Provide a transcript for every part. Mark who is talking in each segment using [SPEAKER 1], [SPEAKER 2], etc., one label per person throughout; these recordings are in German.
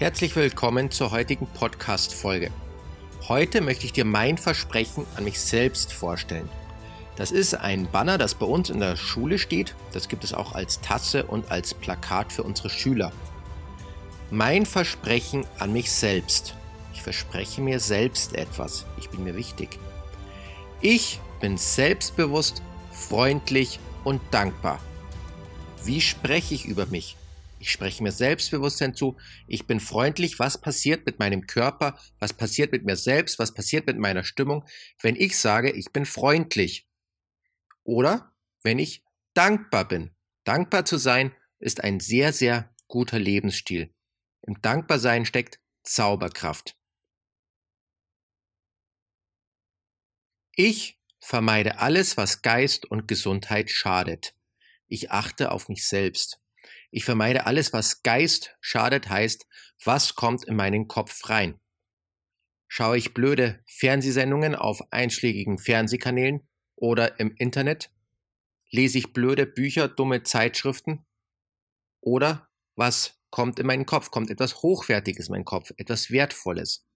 [SPEAKER 1] Herzlich willkommen zur heutigen Podcast-Folge. Heute möchte ich dir mein Versprechen an mich selbst vorstellen. Das ist ein Banner, das bei uns in der Schule steht. Das gibt es auch als Tasse und als Plakat für unsere Schüler. Mein Versprechen an mich selbst. Ich verspreche mir selbst etwas. Ich bin mir wichtig. Ich bin selbstbewusst, freundlich und dankbar. Wie spreche ich über mich? Ich spreche mir Selbstbewusstsein zu. Ich bin freundlich. Was passiert mit meinem Körper? Was passiert mit mir selbst? Was passiert mit meiner Stimmung, wenn ich sage, ich bin freundlich? Oder wenn ich dankbar bin. Dankbar zu sein ist ein sehr, sehr guter Lebensstil. Im Dankbarsein steckt Zauberkraft. Ich vermeide alles, was Geist und Gesundheit schadet. Ich achte auf mich selbst. Ich vermeide alles, was Geist schadet, heißt, was kommt in meinen Kopf rein. Schaue ich blöde Fernsehsendungen auf einschlägigen Fernsehkanälen oder im Internet? Lese ich blöde Bücher, dumme Zeitschriften? Oder was kommt in meinen Kopf? Kommt etwas Hochwertiges in meinen Kopf, etwas Wertvolles?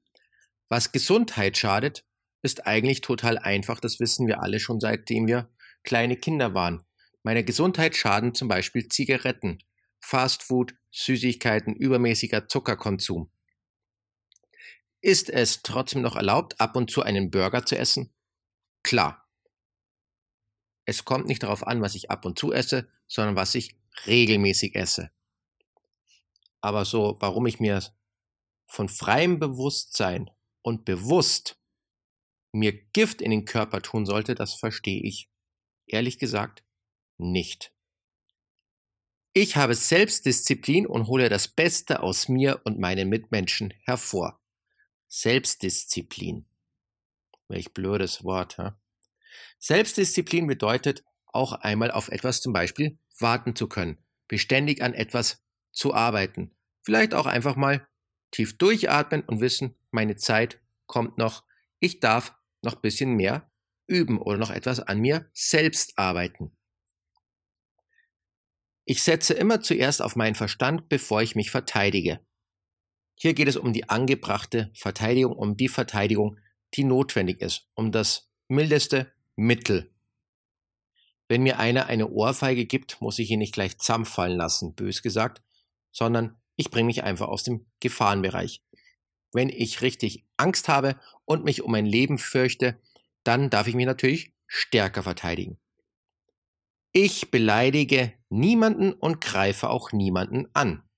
[SPEAKER 1] Was Gesundheit schadet, ist eigentlich total einfach, das wissen wir alle schon seitdem wir kleine Kinder waren. Meiner Gesundheit schaden zum Beispiel Zigaretten, Fastfood, Süßigkeiten, übermäßiger Zuckerkonsum. Ist es trotzdem noch erlaubt, ab und zu einen Burger zu essen? Klar. Es kommt nicht darauf an, was ich ab und zu esse, sondern was ich regelmäßig esse. Aber so, warum ich mir von freiem Bewusstsein und bewusst mir Gift in den Körper tun sollte, das verstehe ich ehrlich gesagt nicht. Ich habe Selbstdisziplin und hole das Beste aus mir und meinen Mitmenschen hervor. Selbstdisziplin. Welch blödes Wort. Hä? Selbstdisziplin bedeutet auch einmal auf etwas zum Beispiel warten zu können, beständig an etwas zu arbeiten. Vielleicht auch einfach mal tief durchatmen und wissen, meine Zeit kommt noch. Ich darf noch ein bisschen mehr üben oder noch etwas an mir selbst arbeiten. Ich setze immer zuerst auf meinen Verstand, bevor ich mich verteidige. Hier geht es um die angebrachte Verteidigung, um die Verteidigung, die notwendig ist, um das mildeste Mittel. Wenn mir einer eine Ohrfeige gibt, muss ich ihn nicht gleich zusammenfallen lassen, bös gesagt, sondern ich bringe mich einfach aus dem Gefahrenbereich. Wenn ich richtig Angst habe und mich um mein Leben fürchte, dann darf ich mich natürlich stärker verteidigen. Ich beleidige niemanden und greife auch niemanden an.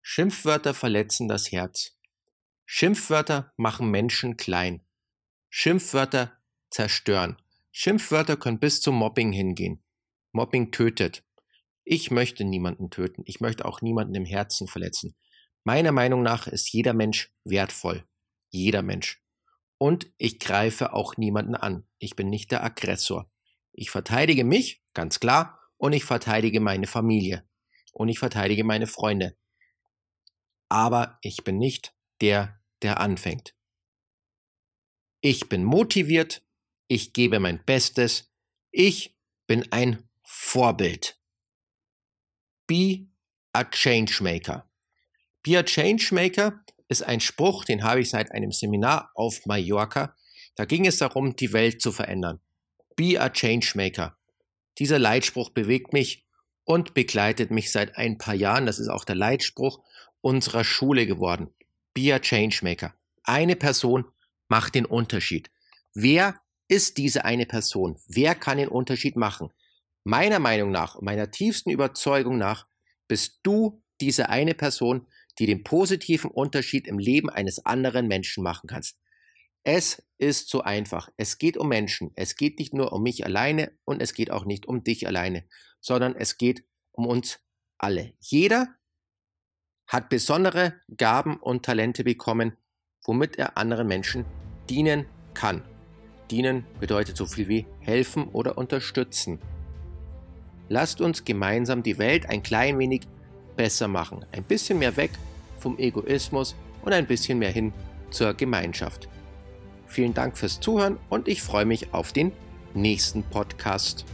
[SPEAKER 1] Schimpfwörter verletzen das Herz. Schimpfwörter machen Menschen klein. Schimpfwörter zerstören. Schimpfwörter können bis zum Mobbing hingehen. Mobbing tötet. Ich möchte niemanden töten. Ich möchte auch niemanden im Herzen verletzen. Meiner Meinung nach ist jeder Mensch wertvoll. Jeder Mensch. Und ich greife auch niemanden an. Ich bin nicht der Aggressor. Ich verteidige mich, ganz klar, und ich verteidige meine Familie. Und ich verteidige meine Freunde. Aber ich bin nicht der, der anfängt. Ich bin motiviert, ich gebe mein Bestes, ich bin ein Vorbild. Be a Changemaker. Be a Changemaker ist ein Spruch, den habe ich seit einem Seminar auf Mallorca. Da ging es darum, die Welt zu verändern. Be a Changemaker. Dieser Leitspruch bewegt mich und begleitet mich seit ein paar Jahren. Das ist auch der Leitspruch unserer Schule geworden. Be a Changemaker. Eine Person macht den Unterschied. Wer ist diese eine Person? Wer kann den Unterschied machen? Meiner Meinung nach, meiner tiefsten Überzeugung nach, bist du diese eine Person, die den positiven Unterschied im Leben eines anderen Menschen machen kannst. Es ist so einfach. Es geht um Menschen. Es geht nicht nur um mich alleine und es geht auch nicht um dich alleine, sondern es geht um uns alle. Jeder hat besondere Gaben und Talente bekommen, womit er anderen Menschen dienen kann. Dienen bedeutet so viel wie helfen oder unterstützen. Lasst uns gemeinsam die Welt ein klein wenig besser machen. Ein bisschen mehr weg vom Egoismus und ein bisschen mehr hin zur Gemeinschaft. Vielen Dank fürs Zuhören und ich freue mich auf den nächsten Podcast.